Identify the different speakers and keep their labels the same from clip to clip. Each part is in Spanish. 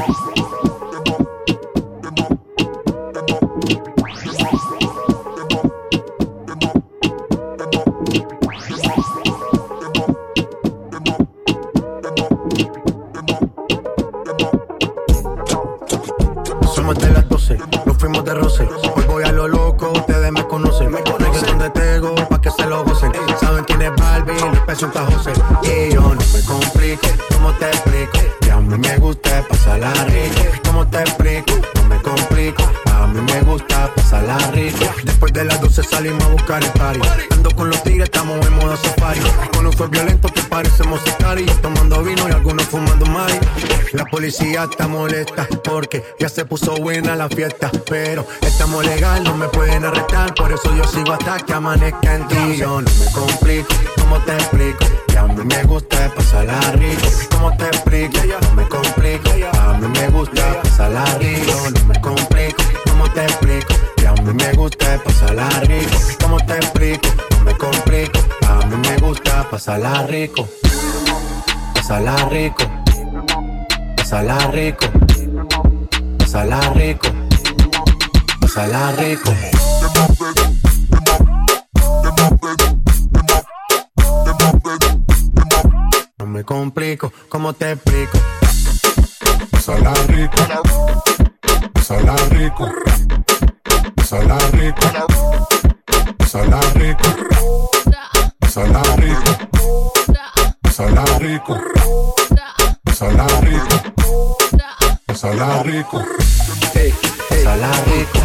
Speaker 1: Thank you. Policía está molesta porque ya se puso buena la fiesta. Pero estamos legal, no me pueden arrestar. Por eso yo sigo hasta que amanezca en ti. Yo no me complico, ¿cómo te explico? Que a mí me gusta pasarla rico. ¿Cómo te explico? No me complico. A mí me gusta pasarla rico. No me complico, ¿cómo te explico? Que a mí me gusta pasarla rico. ¿Cómo te explico? No me complico. A mí me gusta pasarla rico. Pasarla rico Pasala rico, pasala rico, pasala rico. No me complico, ¿cómo te explico?
Speaker 2: Pasala rico, pasala rico, pasala rico, pasala rico, pasala rico, pasala rico, pasala rico. Sala rico.
Speaker 1: Hey, sala rico.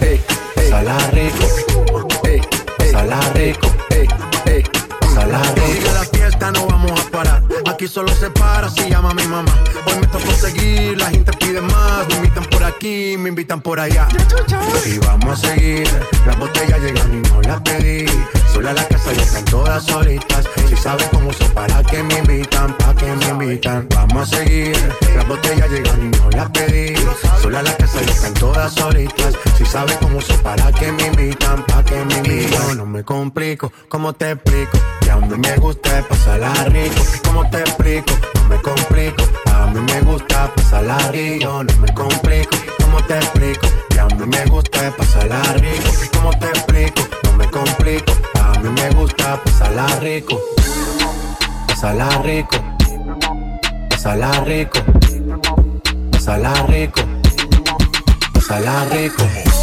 Speaker 1: Hey, sala rico. Hey, sala rico. Hey, sala rico. La fiesta, no vamos a parar. Aquí solo se para si llama mi mamá. Hoy me tocó seguir, la gente pide más. Me invitan por aquí, me invitan por allá. ¿Cómo te explico? Que a mí me gusta pasarla rico. ¿Cómo te explico? No me complico. A mí me gusta pasarla rico. No me complico, ¿cómo te explico? Que a mí me gusta pasarla rico. ¿Cómo te explico? No me complico. A mí me gusta pasarla rico. Pasarla rico. Pasarla rico. Pasarla rico. Pasarla rico. No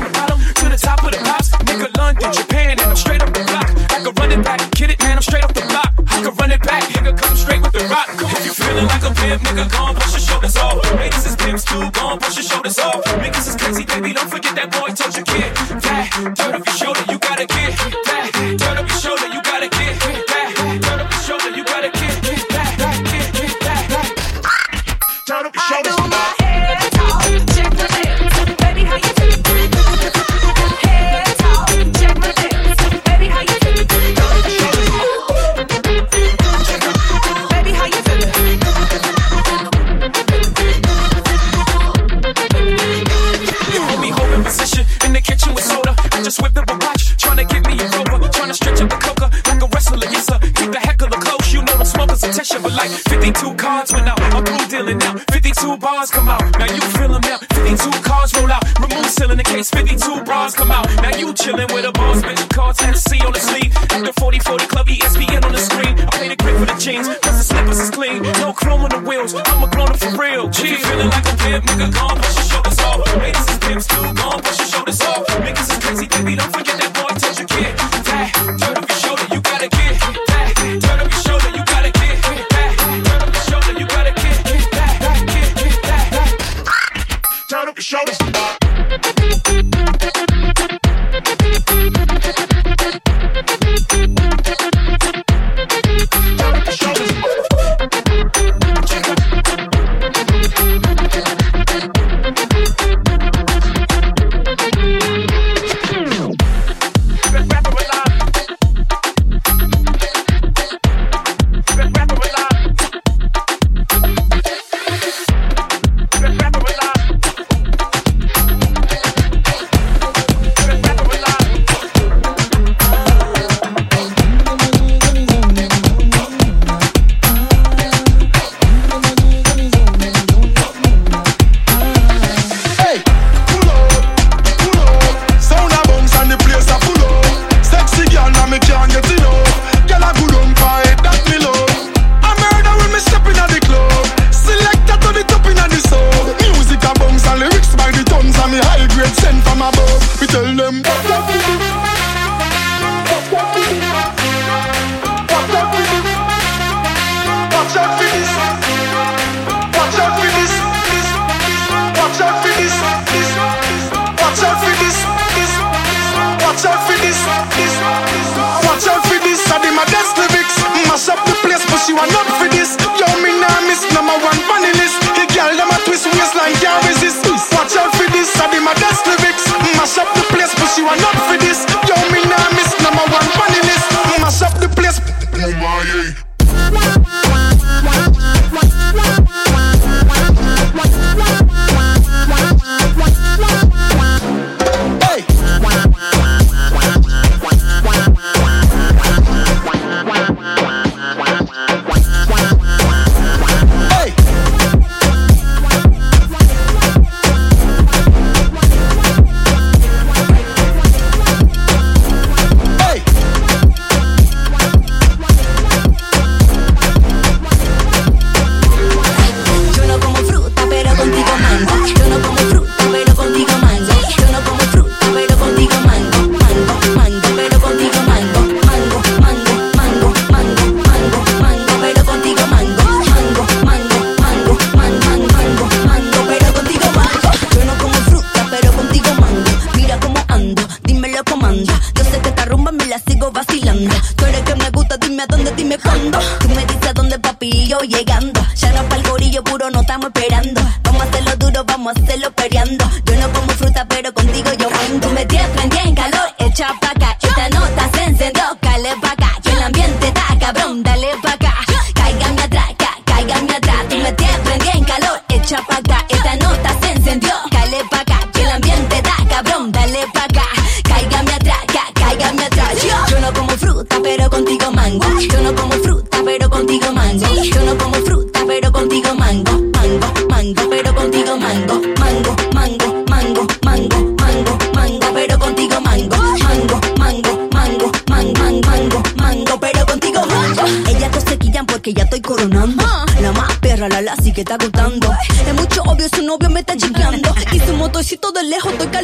Speaker 3: from the bottom to the top of the pops.
Speaker 4: Nigga, London, Japan, and I'm straight up the block. I can run it back, get it, man, I'm straight off the block. I can run it back, nigga, come
Speaker 5: straight with the
Speaker 6: rock. If you
Speaker 3: feeling like a pimp, nigga, go and push your shoulders off. Niggas is pimps too, go and
Speaker 6: push your
Speaker 7: shoulders off.
Speaker 6: Niggas is crazy, baby, don't forget that boy told you kid. That,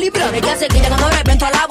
Speaker 6: libro. Me quedé
Speaker 1: se quita como a la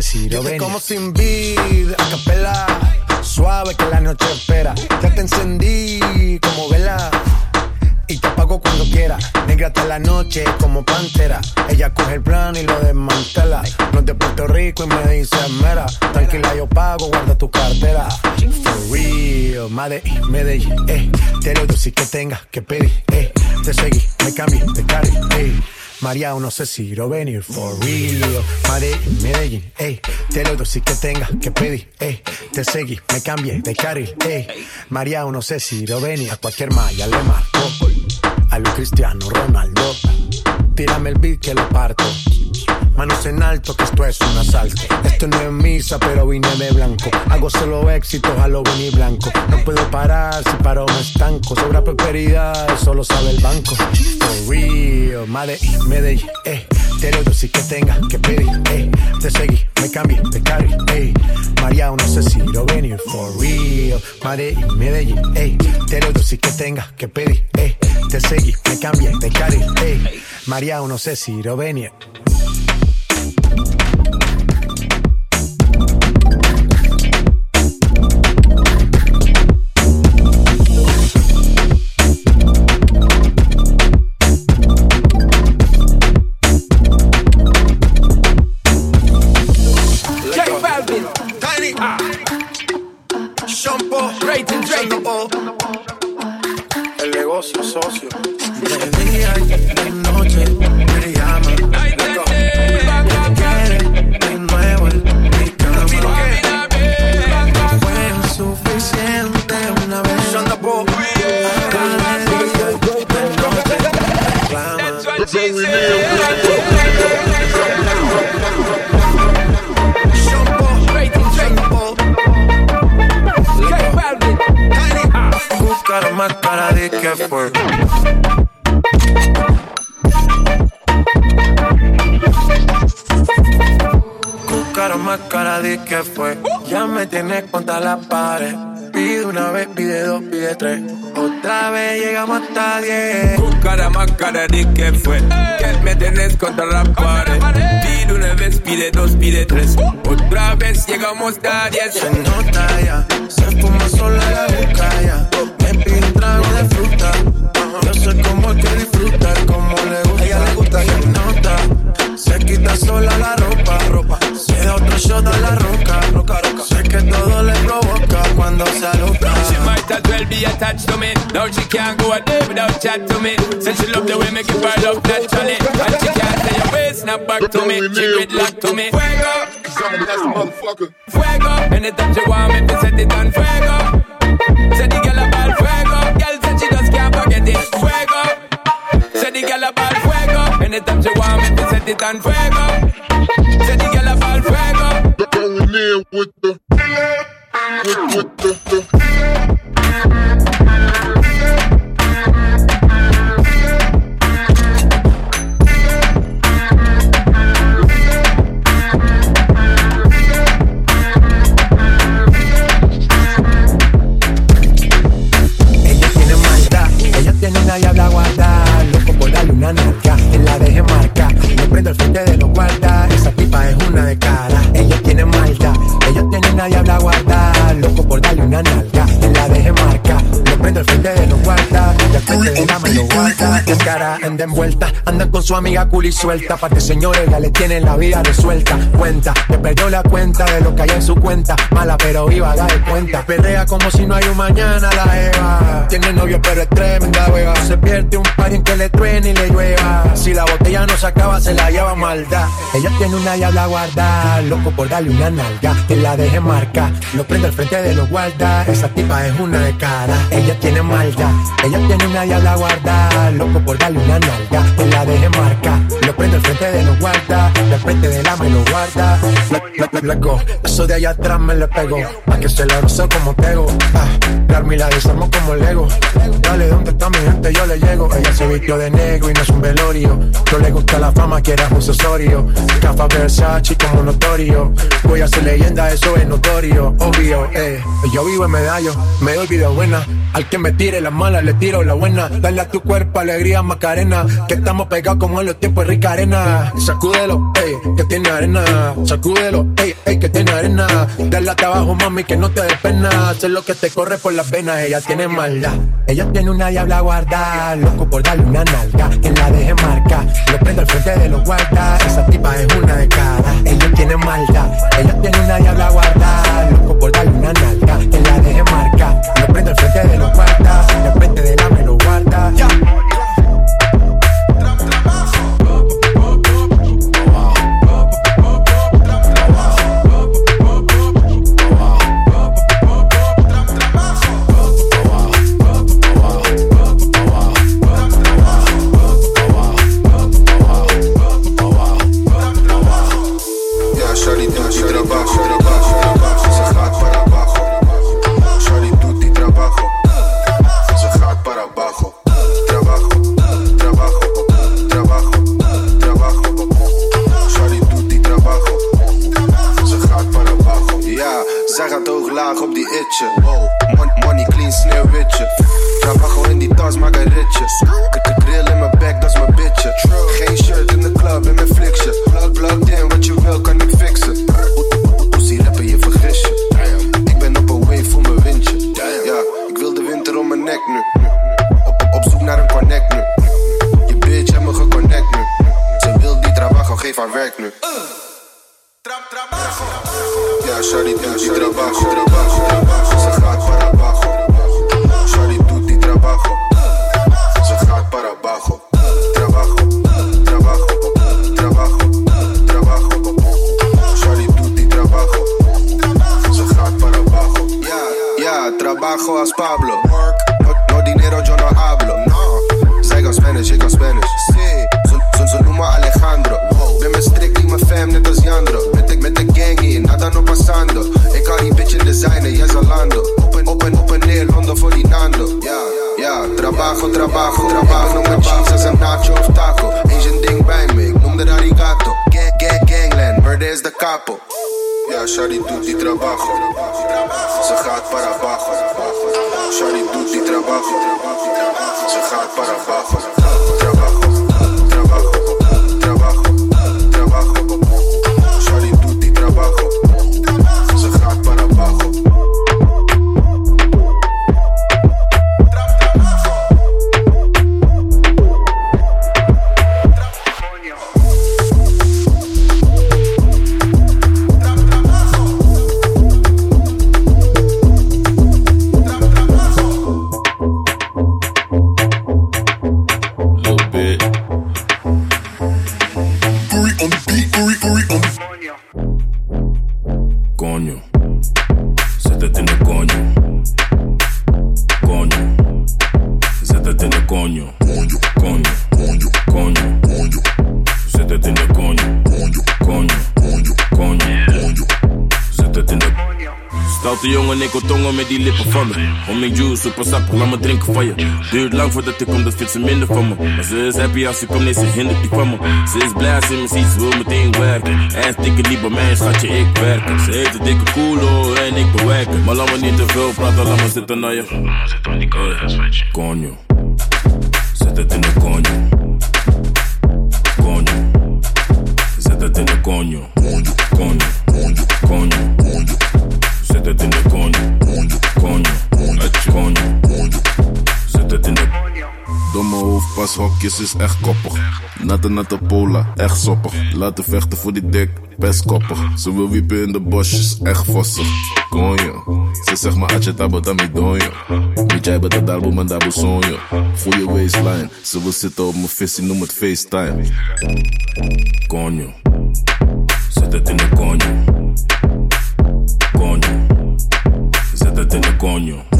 Speaker 1: Si lo venir. como sin María, no sé si lo venir for real. Madrid, Medellín, ey. Te lo doy si que tenga que pedir, ey. Te seguí, me cambié de carril, ey. María, no sé si lo venir. A cualquier malla le marco. A lo Cristiano Ronaldo. Tírame el beat que lo parto. Manos en alto, esto es un asalto. Esto no es misa, pero vine de blanco. Hago solo éxitos, a lo y blanco. No puedo parar, si paro me estanco. Sobra prosperidad, eso lo sabe el banco. For real, Madrid, Medellín, eh. Te si que tenga que pedir, eh. Te seguí, me cambié de carril, eh. María, no sé si lo venir, for real. Madrid, Medellín, eh. Te si que tenga que pedir, eh. Te seguí, me cambié de carril, eh. María, no sé si lo venir. La pared. Pide una vez, pide dos, pide tres. Otra vez llegamos hasta diez.
Speaker 8: Cara más cara de que fue Que me tenés contra la pared Pide una vez, pide dos, pide tres Otra vez llegamos a diez
Speaker 1: Se nota ya, se fuma sola la boca ya. Me pide un trago de fruta. Yo sé cómo que disfruta, como le gusta. ella le gusta, se nota. Se quita sola la ropa, ropa. Se da otro shot a la roca, provoca cuando se aloca.
Speaker 8: She might as well be attached to me. Now she can't go a day without chat to me. Said she love the way me give her love naturally And she can't say your waist snap back to me. She gridlock to me. Fuego. Motherfucker. Fuego. Anytime she want me to set it on fuego. Say the girl about fuego. Girl said she just can't forget it. Fuego. Say the girl about fuego. Anytime she want me to set it on fuego
Speaker 2: with, with, with,
Speaker 1: with. Frente de ella me lo guarda. La cara anda envuelta, anda con su amiga cool suelta. Parte señores, ya le tienen la vida resuelta. Cuenta, que perdió la cuenta de lo que hay en su cuenta. Mala pero viva, da de cuenta. Perrea como si no hay un mañana la Eva. Tiene novio pero es tremenda hueva. Se pierde un par en que le truene y le llueva. Si la botella no se acaba, se la lleva maldad. Ella tiene una diabla guarda, loco por darle una nalga. Que la deje marca, lo prende al frente de los guarda. Esa tipa es una de cara. Ella tiene maldad, ella tiene una diabla guarda, loco por darle una nalga. Que la deje marca, lo prende al frente de los guarda. Del frente de la me lo guarda. Go. Eso de allá atrás me le pegó. Pa' que se la roce como tego. Ah, Darme la desarmo como Lego. Dale, ¿dónde está mi gente? Yo le llego. Ella se vistió de negro y no es un velorio. No le gusta la fama, quiere un accesorio. Cafa Versace como notorio. Voy a ser leyenda, eso es notorio. Obvio, eh. Yo vivo en medallo, me doy vida buena. Al que me tire la mala, le tiro la buena. Dale a tu cuerpo alegría, Macarena. Que estamos pegados como los tiempos de rica arena. Sacúdelo, ey, que tiene arena. Sacúdelo, ey, ey, que tiene arena. Dale abajo, mami, que no te dé pena. Hacer lo que te corre por las venas, ella tiene maldad. Ella tiene una diabla guarda, loco por darle una nalga. Que la deje marca, lo prende al frente de los guardas. Esa tipa es una de cara. Ella tiene maldad, ella tiene una diabla guarda, loco por darle una nalga. Que la deje marca, lo prende al frente de los guardas. De frente de la me lo guarda.
Speaker 9: ritje. Wow, money, money clean, sneeuwwitje. Trabajo en die
Speaker 2: tas, maak een
Speaker 10: ritje. Kril in mijn back, dat is me. Homing juice, super sap, laat me drinken van je. Duurt lang voordat ik kom, dat vindt ze minder van me. Maar ze is happy als ze komt, nee, ze hindert die van me. Ze is blij als ze me ziet, ze wil meteen werken. En stikken niet bij mij, schatje, ik werk. Ze heeft een dikke koelo en ik bewerken. Maar laat me niet te veel praten, laat me zitten naar je. Coño. Zet het in de coño.
Speaker 11: Hoofdpashokjes is echt koppig. Natte natte pola, echt soppig. Laten vechten voor die dik, best koppig. Ze wil wiepen in de bosjes, echt vossig. Konjo, ze zegt maar atje mi donjo. Niet jij bent daar boem en daar sonjo. Goeie waistline, ze wil zitten op mijn visie, noem het FaceTime.
Speaker 10: coño. Zet het in de coño. Coño. Zet het in de coño.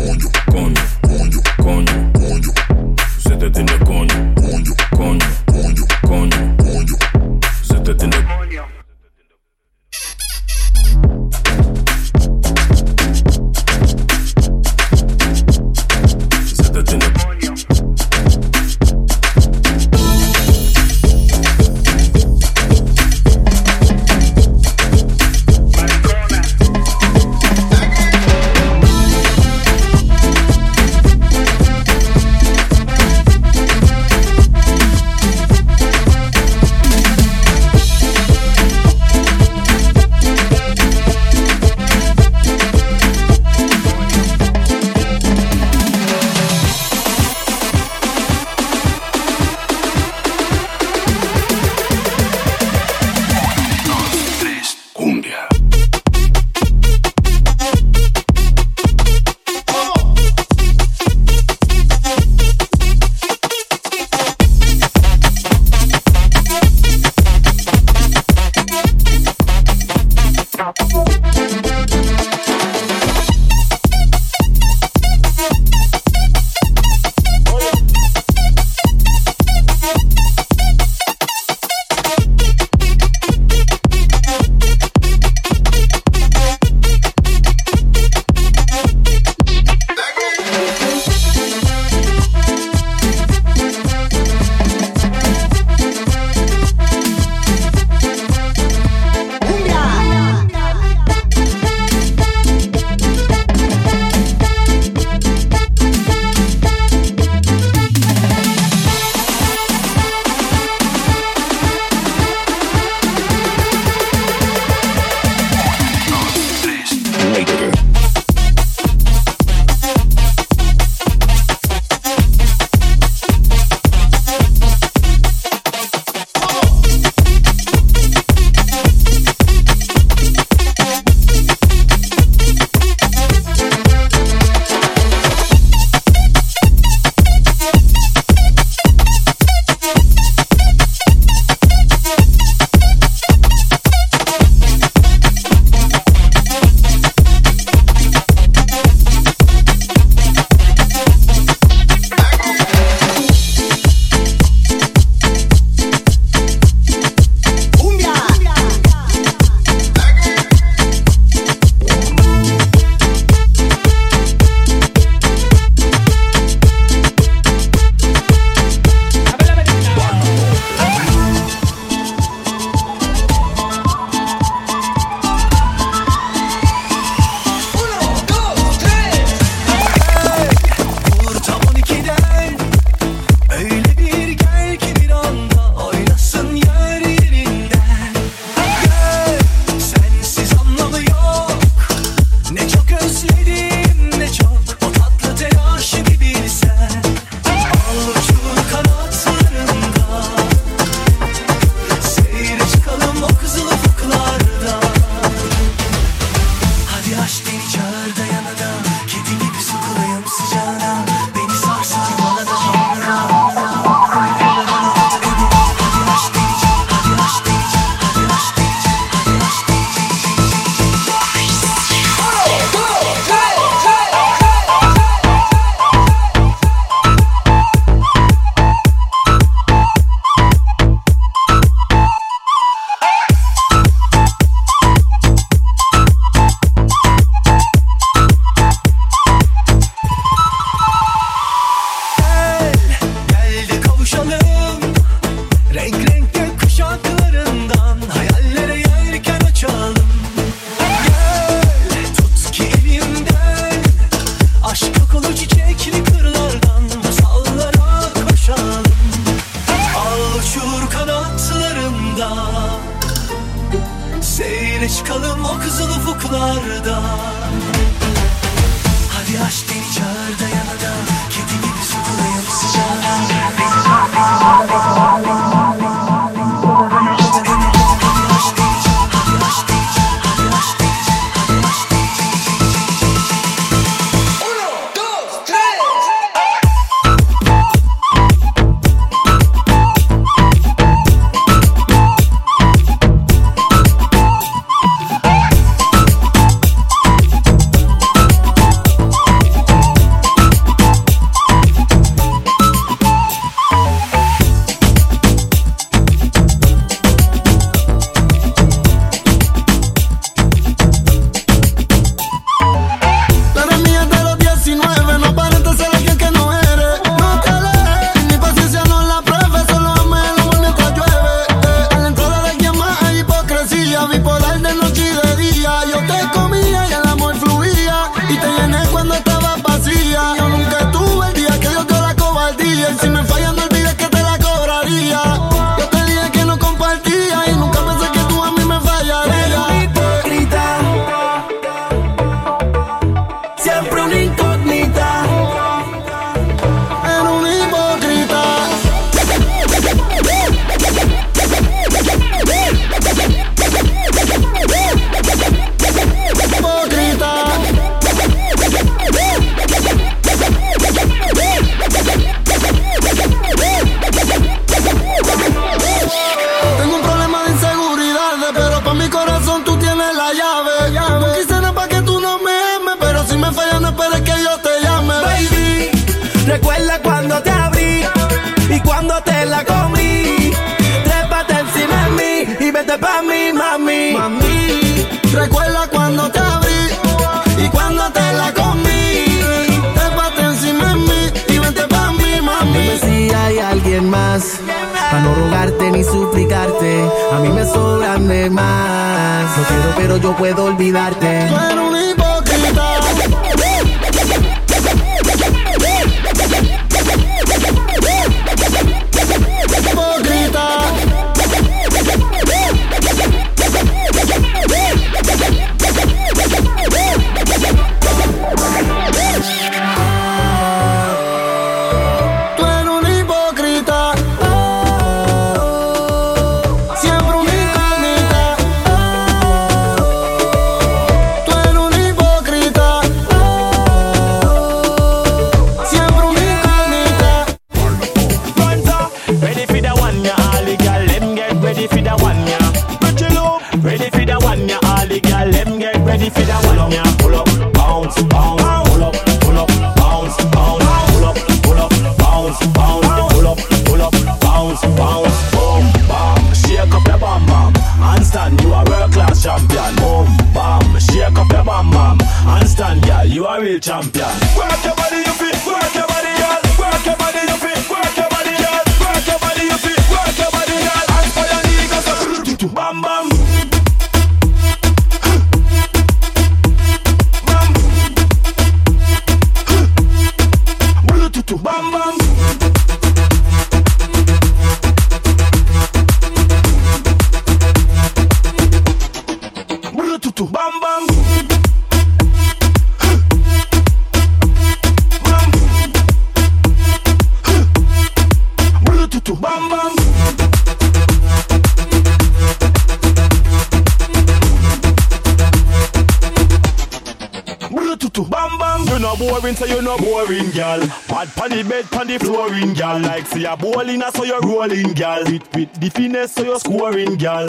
Speaker 12: So you're scoring, girl.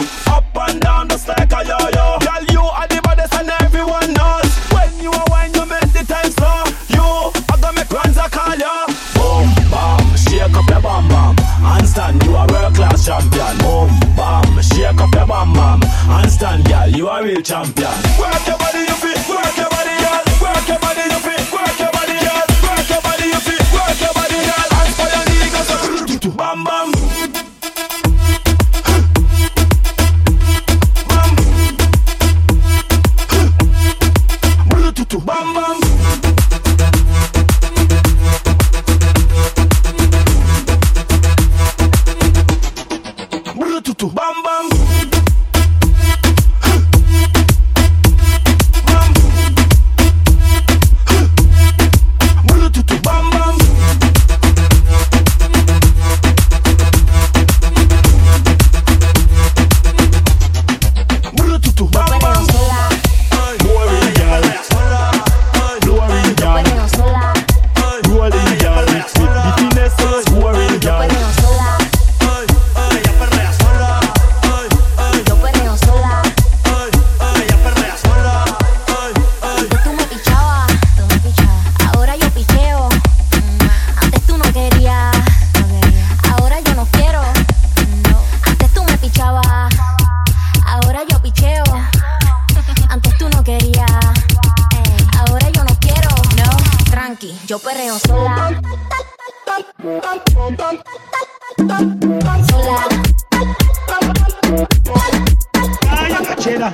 Speaker 13: Yo perreo sola. Sola.
Speaker 14: Cachera.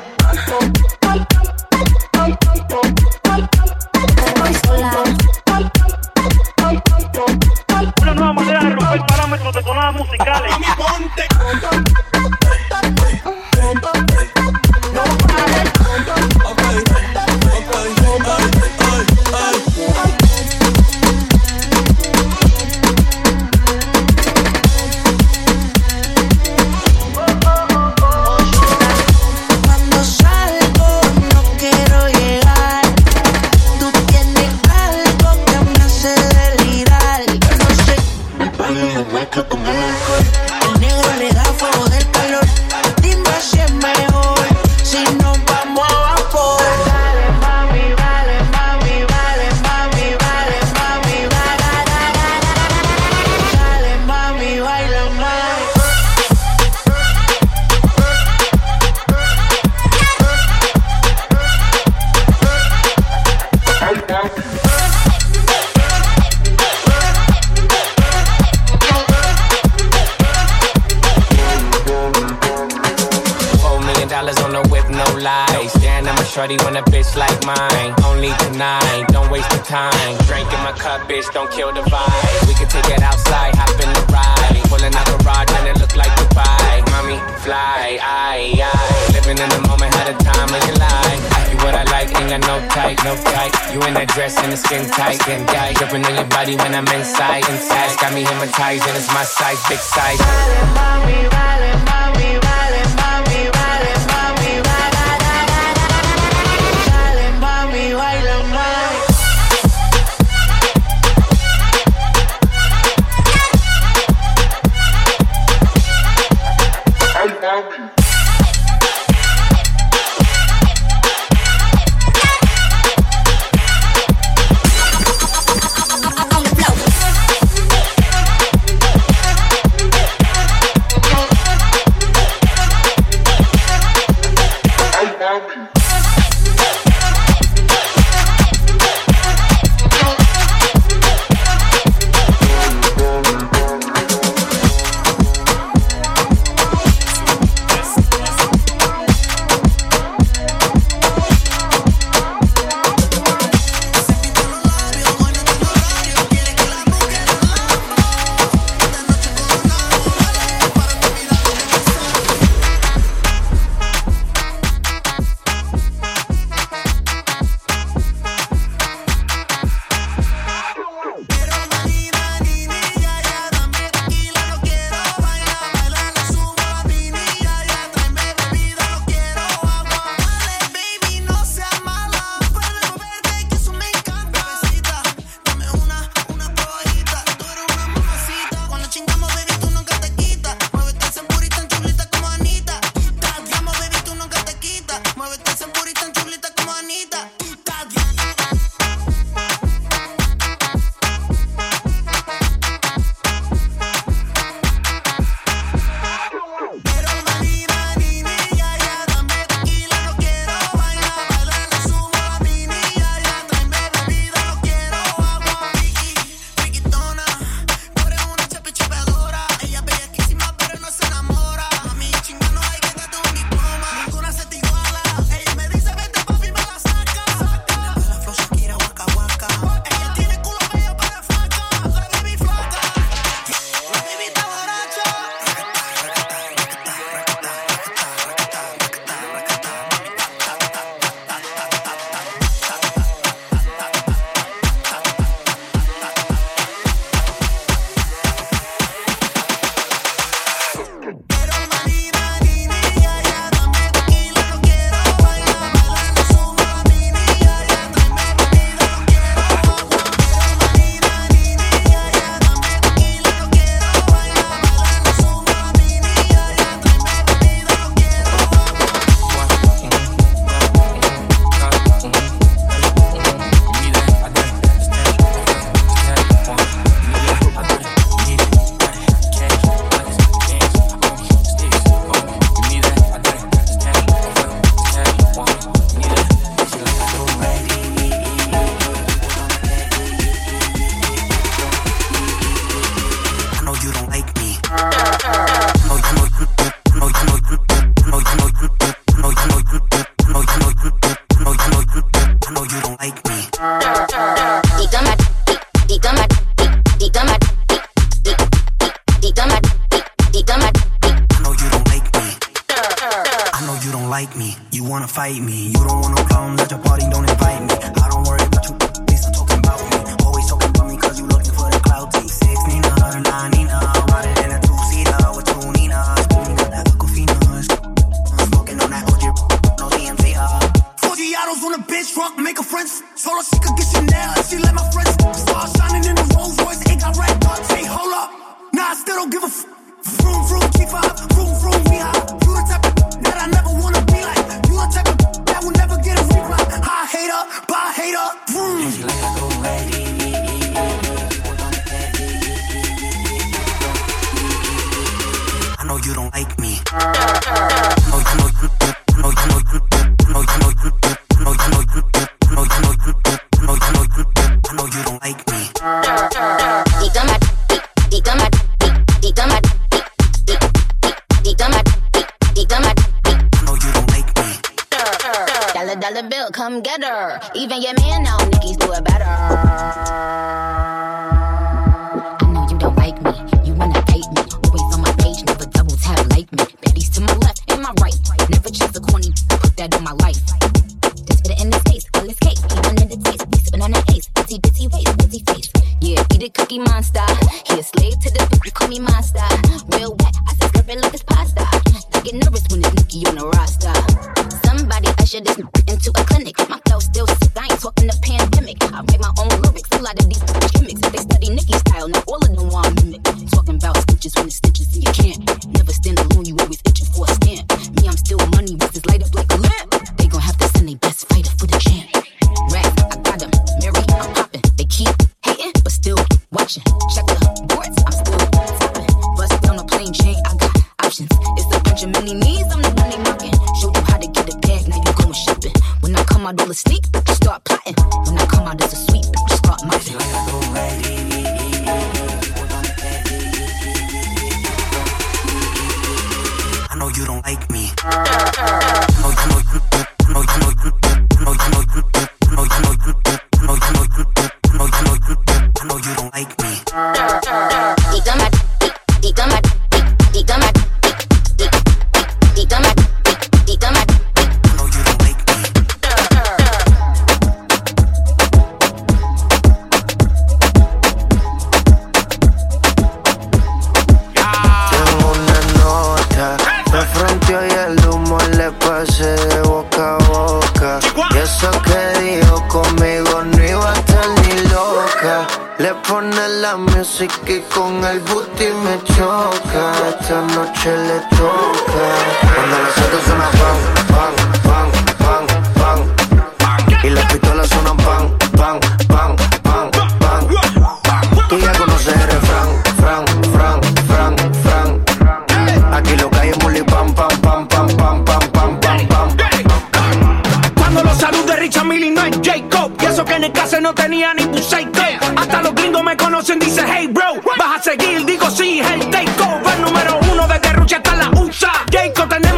Speaker 4: Millie no es Jacob. Y eso que en el caso no tenía ni Puseico. Hasta los gringos me conocen, dice hey bro. Vas a seguir, digo sí, el takeover número uno de Rucha hasta la USA. Jacob tenés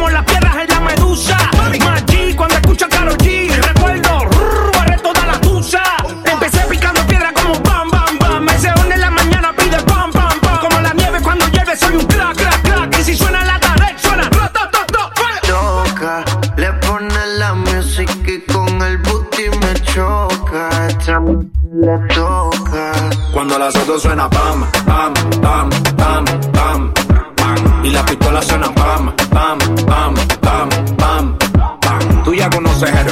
Speaker 4: la
Speaker 15: toca.
Speaker 16: Cuando las dos suena pam, pam, pam, pam, pam, pam. Y la pistola suena pam, pam, pam, pam, pam, pam. Tú ya conoces el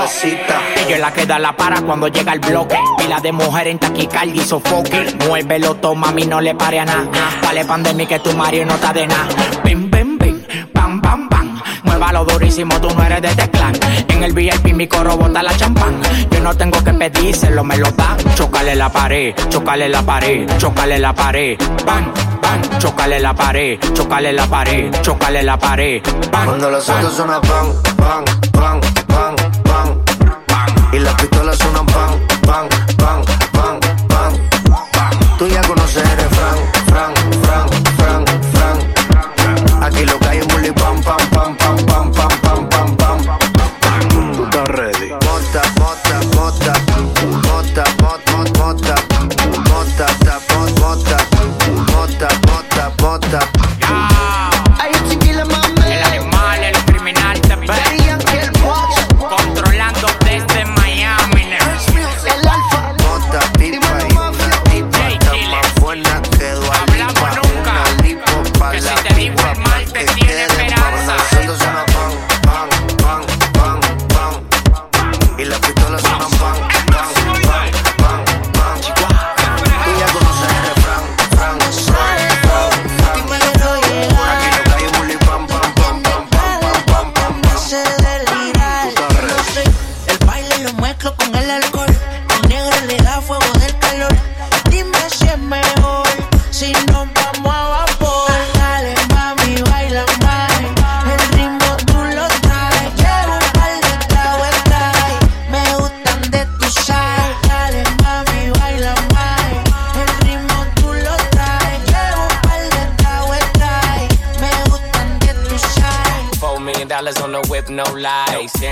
Speaker 15: mamacita.
Speaker 17: Ella la queda la para cuando llega el bloque. Pila de mujer en taquicardia y sofoque. Muévelo, toma, mí no le pare a nada. Dale pandemia que tu Mario no está de nada. Bim, bim, bim, bam, bam, bam. Muévalo durísimo, tú no eres de este clan. En el VIP mi coro bota la champán. Yo no tengo que pedírselo, me lo dan. Chocale la pared, chocale la pared, chocale la pared. Bam, bam, chocale la pared, chocale la pared, chocale la pared.
Speaker 15: Cuando los autos suena pam, pam, pam, pam. Y las pistolas suenan pan, pan,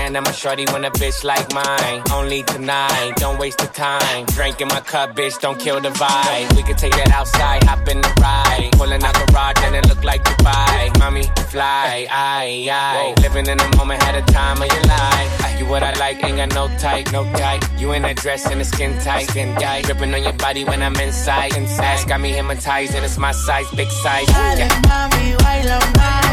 Speaker 18: Staring at my shorty when a bitch like mine. Only tonight, don't waste the time. Drink in my cup, bitch, don't kill the vibe. We could take that outside, hop in the ride. Pulling out the rod, and it look like Dubai. Mommy, fly, aye, aye. Living in the moment, had a time of your life. You what I like, ain't got no type, no type. You in that dress and the skin tight, skin tight. Dripping on your body when I'm inside, inside. Got me hypnotized, and it's my size, big size. Yeah.
Speaker 14: baila más.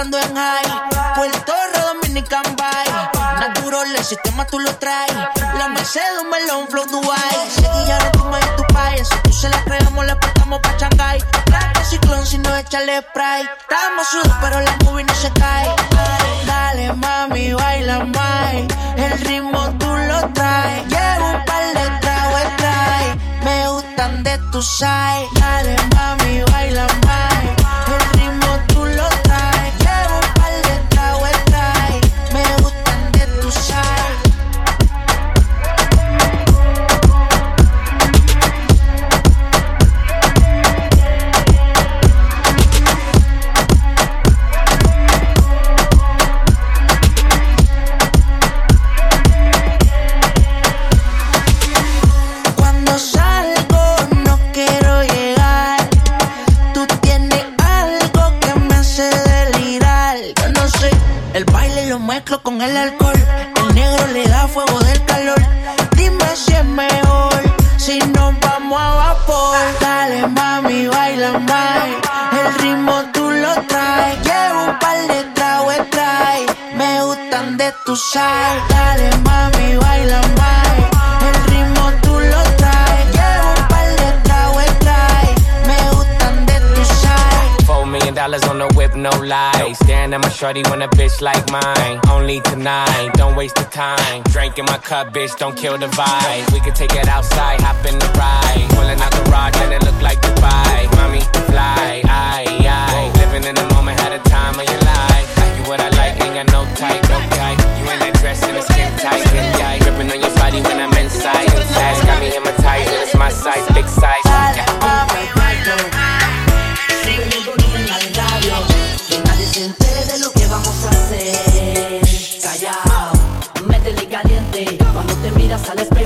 Speaker 14: En high. Puerto Rico, Dominican Bay. Natural, el sistema tú lo traes. La Mercedes, un melón, flow Dubai. Seguilla, no y tu país. Si tú se la creamos, le portamos pa' Shanghai. Traje ciclón, si no échale spray. Estamos sudos, pero la movie no se cae. Dale, mami, baila más. El ritmo tú lo traes. Llevo un par de tragos trae. Me gustan de tu side. Dale, mami, baila más.
Speaker 18: My shorty when a bitch like mine. Only tonight, don't waste the time. Drink in my cup, bitch, don't kill the vibe. We could take it outside, hop in the ride. Pulling out the rod, and it look like Dubai. Mommy, fly, aye, aye. Living in the moment, had a time of your life. You what I like, ain't got no type, no type. You in that dress and the skin tight, skin tight. Dripping on your body when I'm inside, inside. Got me hypnotized, and it's my size, big size. Yeah.
Speaker 19: pasa, les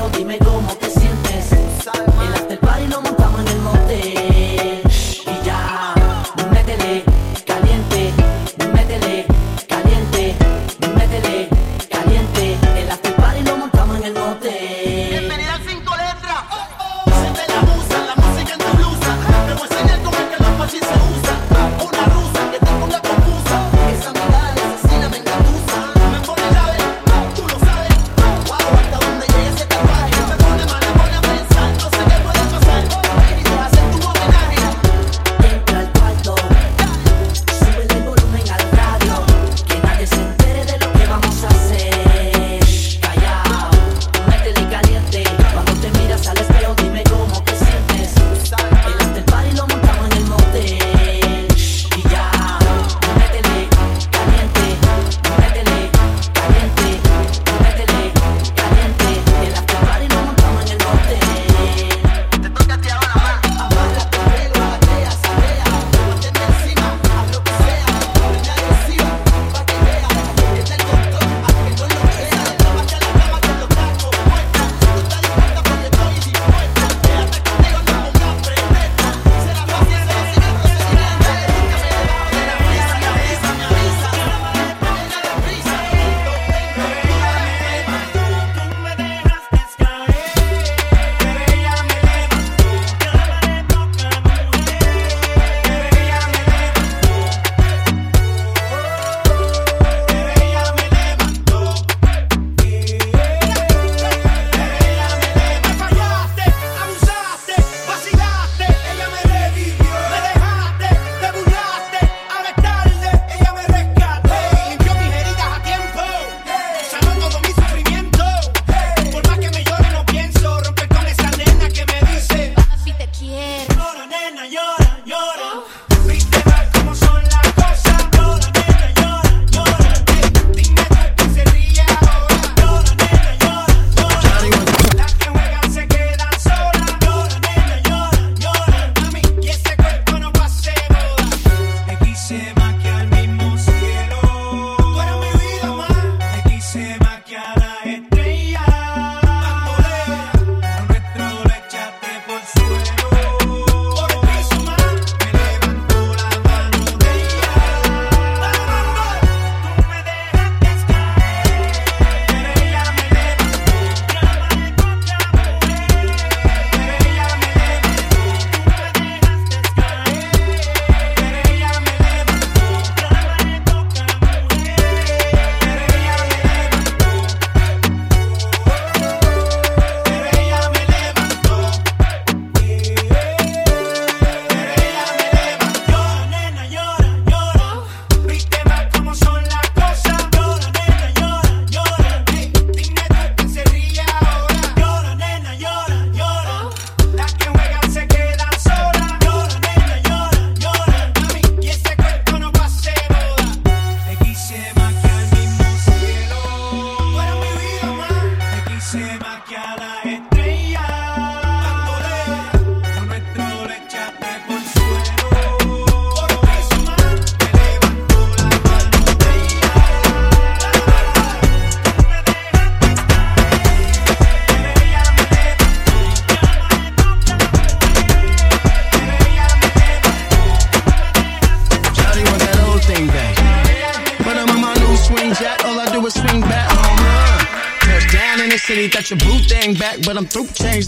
Speaker 19: come through, change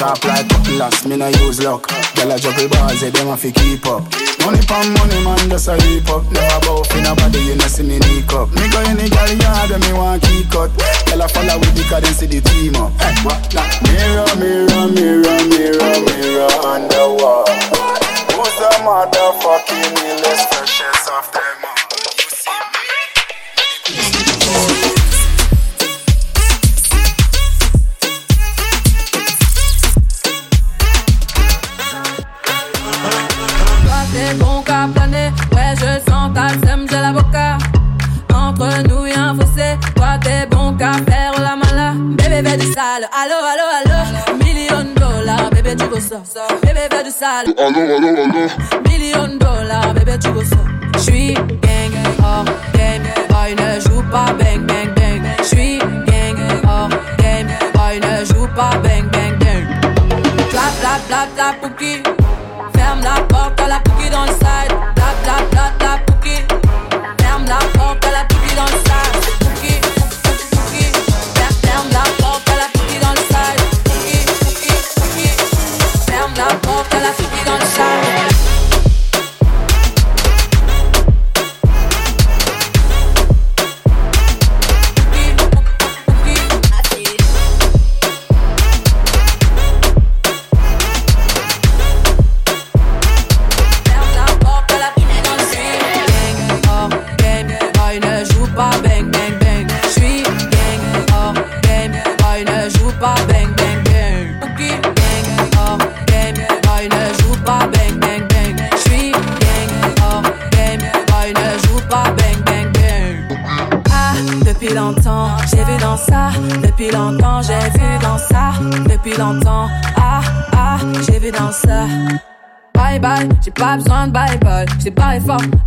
Speaker 20: Sharp like last, me no use luck. Gyal a juggle bars, they them a fi keep up. Money pon money, man, that's a heap up. Never bow in a body, you know see me nick up. Me go in the girl yard, and me want key cut. Gyal a follow with me 'cause car, see the team up. Hey, what? Nah. Mirror, mirror, mirror, mirror, mirror on the wall.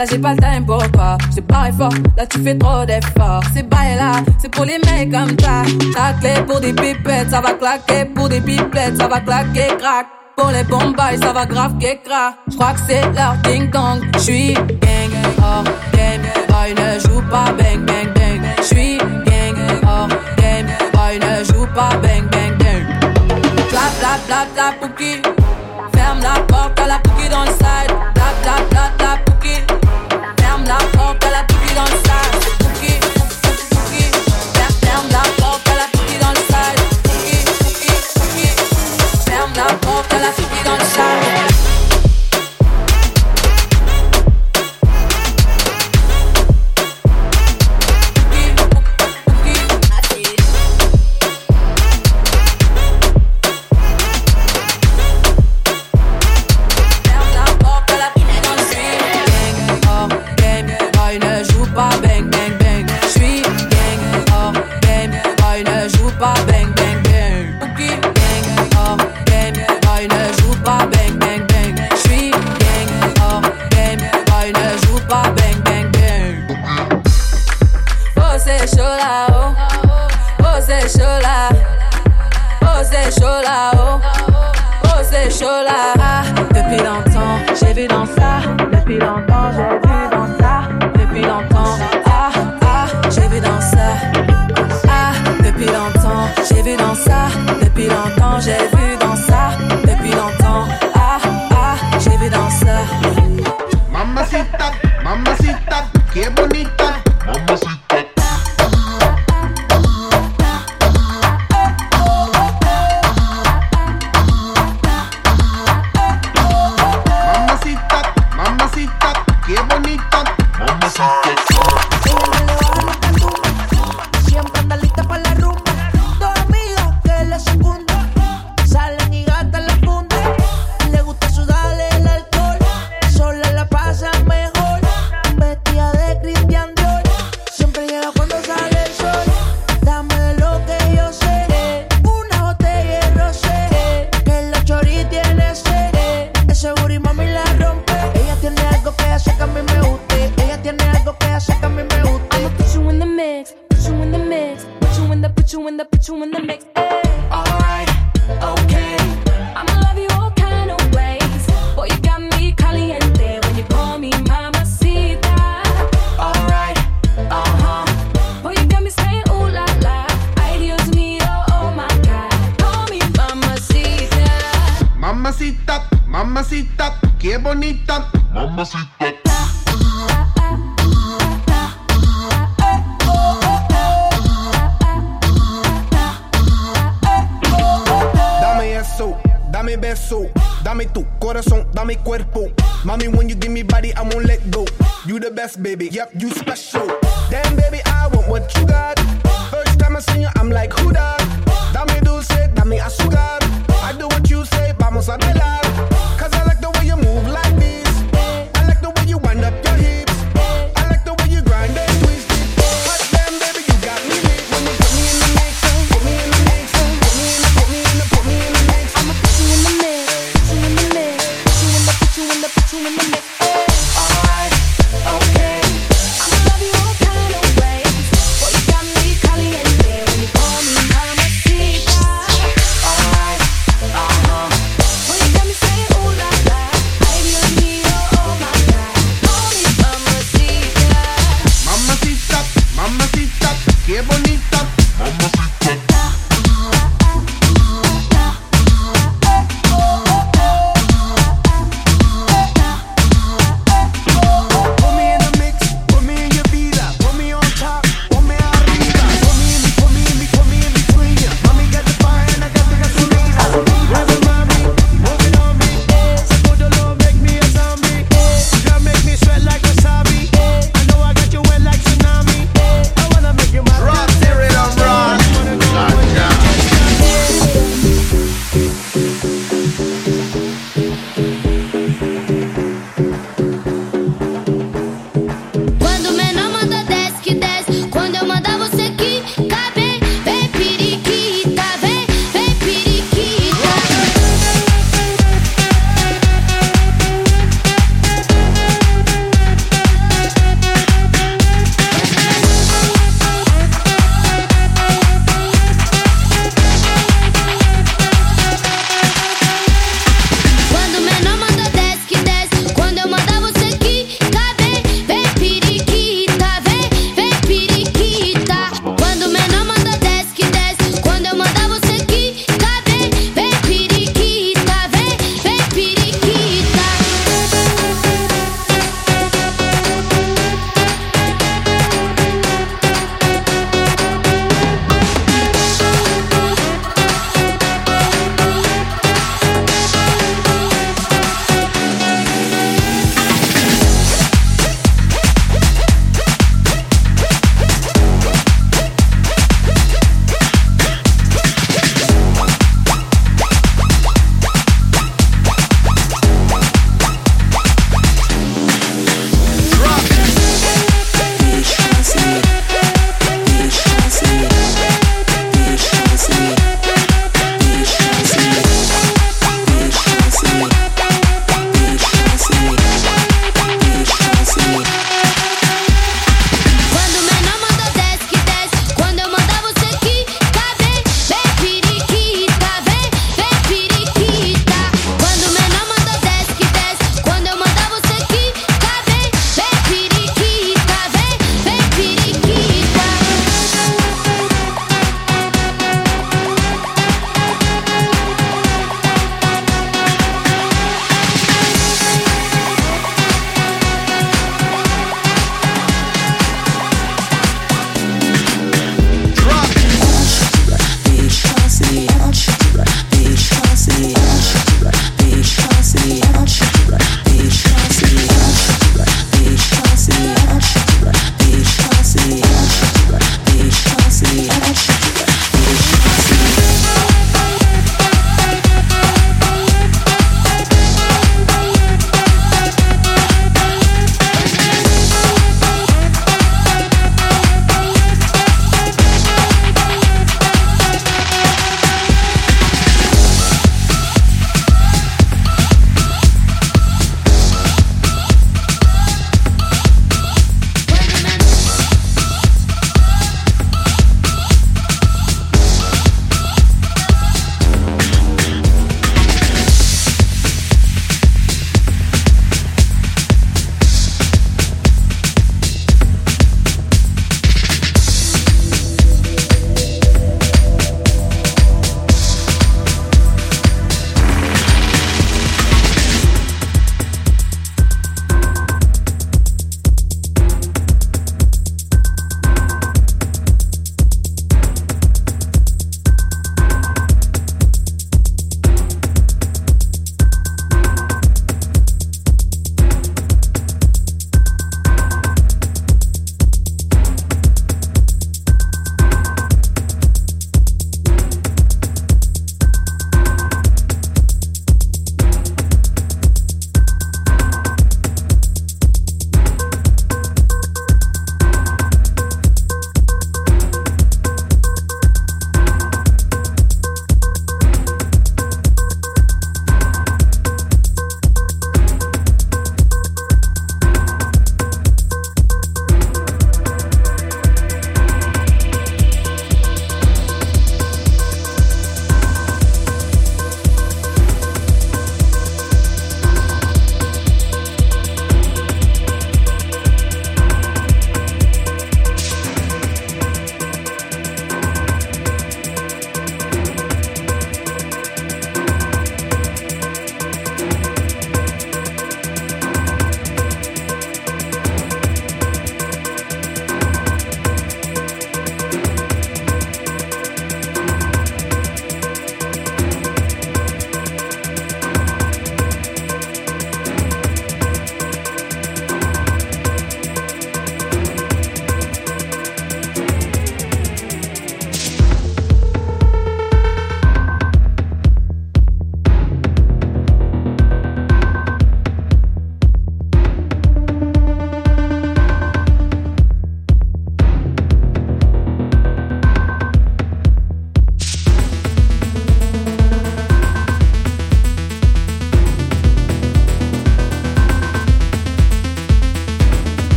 Speaker 21: Là j'ai pas le time pour toi, j'ai pas fort, là tu fais trop d'efforts. C'est bail là, c'est pour les mecs comme ça. Ta clé pour des pipettes, ça va claquer pour des pipettes, ça va claquer crack. Pour les bombes ça va grave qu'écra. J'crois que c'est leur ding dong. J'suis gang oh, hors game, boy ne joue pas bang bang bang. J'suis gang oh, hors game, boy ne joue pas bang bang bang. Clap clap clap clap pouki, ferme la porte à la pouki dans le side. Clap clap clap clap